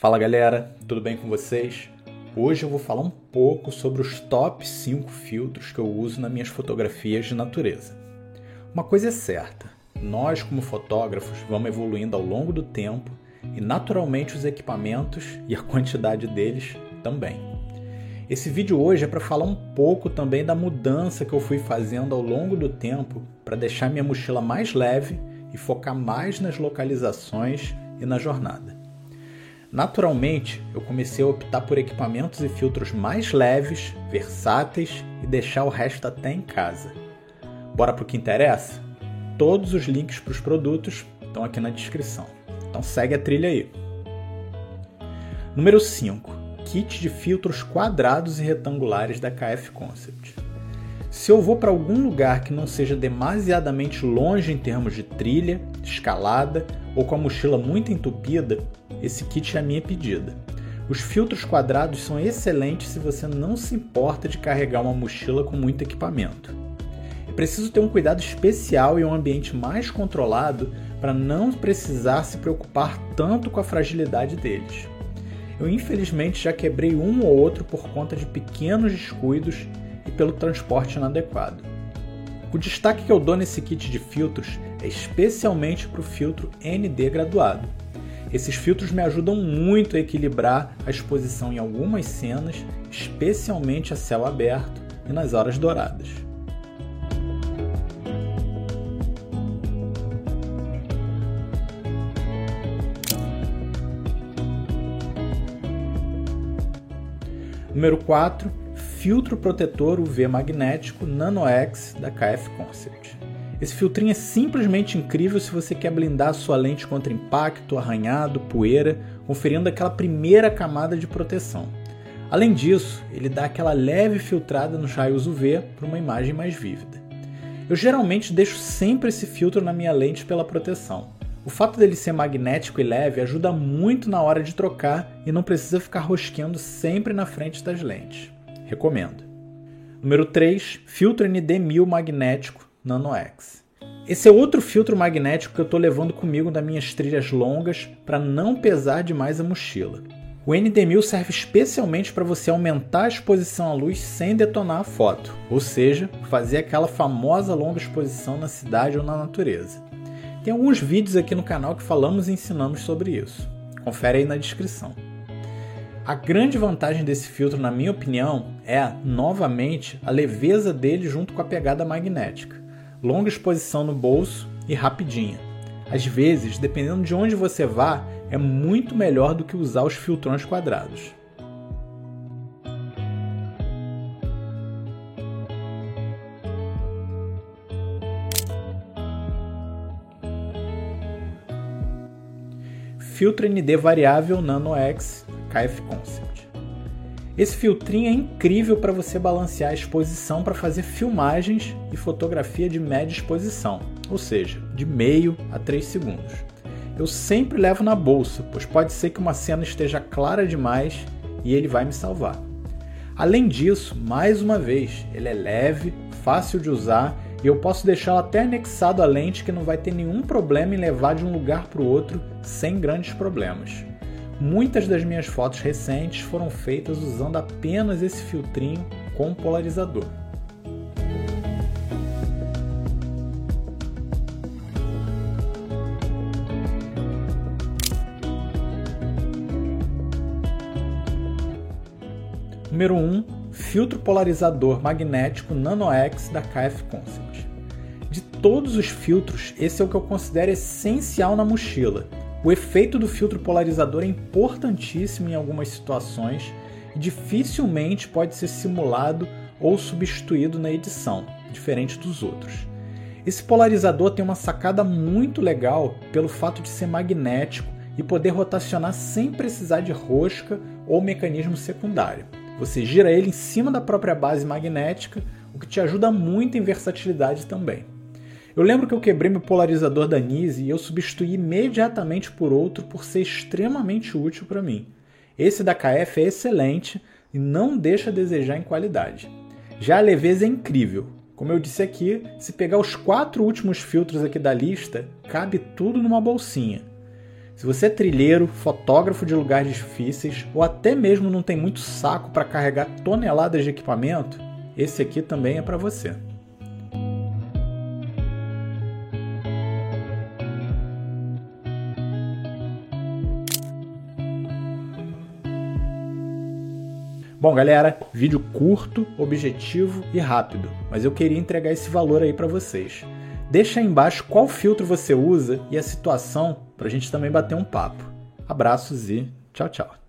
Fala galera, tudo bem com vocês? Hoje eu vou falar um pouco sobre os top 5 filtros que eu uso nas minhas fotografias de natureza. Uma coisa é certa, nós como fotógrafos vamos evoluindo ao longo do tempo e naturalmente os equipamentos e a quantidade deles também. Esse vídeo hoje é para falar um pouco também da mudança que eu fui fazendo ao longo do tempo para deixar minha mochila mais leve e focar mais nas localizações e na jornada. Naturalmente, eu comecei a optar por equipamentos e filtros mais leves, versáteis e deixar o resto até em casa. Bora para o que interessa? Todos os links para os produtos estão aqui na descrição. Então segue a trilha aí. Número 5. Kit de filtros quadrados e retangulares da KF Concept. Se eu vou para algum lugar que não seja demasiadamente longe em termos de trilha, escalada ou com a mochila muito entupida, esse kit é a minha pedida. Os filtros quadrados são excelentes se você não se importa de carregar uma mochila com muito equipamento. É preciso ter um cuidado especial e um ambiente mais controlado para não precisar se preocupar tanto com a fragilidade deles. Eu infelizmente já quebrei um ou outro por conta de pequenos descuidos pelo transporte inadequado. O destaque que eu dou nesse kit de filtros é especialmente para o filtro ND graduado. Esses filtros me ajudam muito a equilibrar a exposição em algumas cenas, especialmente a céu aberto e nas horas douradas. Número 4 filtro protetor UV magnético NanoX da KF Concept. Esse filtrinho é simplesmente incrível se você quer blindar a sua lente contra impacto, arranhado, poeira, conferindo aquela primeira camada de proteção. Além disso, ele dá aquela leve filtrada nos raios UV para uma imagem mais vívida. Eu geralmente deixo sempre esse filtro na minha lente pela proteção. O fato dele ser magnético e leve ajuda muito na hora de trocar e não precisa ficar rosqueando sempre na frente das lentes. Recomendo. Número 3, filtro ND1000 magnético NanoX. Esse é outro filtro magnético que eu estou levando comigo nas minhas trilhas longas para não pesar demais a mochila. O ND1000 serve especialmente para você aumentar a exposição à luz sem detonar a foto, ou seja, fazer aquela famosa longa exposição na cidade ou na natureza. Tem alguns vídeos aqui no canal que falamos e ensinamos sobre isso. Confere aí na descrição. A grande vantagem desse filtro, na minha opinião, é, novamente, a leveza dele junto com a pegada magnética. Longa exposição no bolso e rapidinha. Às vezes, dependendo de onde você vá, é muito melhor do que usar os filtrões quadrados. Filtro ND variável Nano X KF Concept. Esse filtrinho é incrível para você balancear a exposição para fazer filmagens e fotografia de média exposição, ou seja, de meio a 3 segundos. Eu sempre levo na bolsa, pois pode ser que uma cena esteja clara demais e ele vai me salvar. Além disso, mais uma vez, ele é leve, fácil de usar e eu posso deixá-lo até anexado à lente que não vai ter nenhum problema em levar de um lugar para o outro sem grandes problemas. Muitas das minhas fotos recentes foram feitas usando apenas esse filtrinho com polarizador. Número 1, filtro polarizador magnético NanoX da KF Concept. De todos os filtros, esse é o que eu considero essencial na mochila o efeito do filtro polarizador é importantíssimo em algumas situações e dificilmente pode ser simulado ou substituído na edição, diferente dos outros. Esse polarizador tem uma sacada muito legal pelo fato de ser magnético e poder rotacionar sem precisar de rosca ou mecanismo secundário. Você gira ele em cima da própria base magnética, o que te ajuda muito em versatilidade também. Eu lembro que eu quebrei meu polarizador da Nise e eu substituí imediatamente por outro por ser extremamente útil para mim. Esse da KF é excelente e não deixa a desejar em qualidade. Já a leveza é incrível. Como eu disse aqui, se pegar os quatro últimos filtros aqui da lista, cabe tudo numa bolsinha. Se você é trilheiro, fotógrafo de lugares difíceis ou até mesmo não tem muito saco para carregar toneladas de equipamento, esse aqui também é para você. Bom, galera, vídeo curto, objetivo e rápido, mas eu queria entregar esse valor aí para vocês. Deixa aí embaixo qual filtro você usa e a situação para a gente também bater um papo. Abraços e tchau, tchau.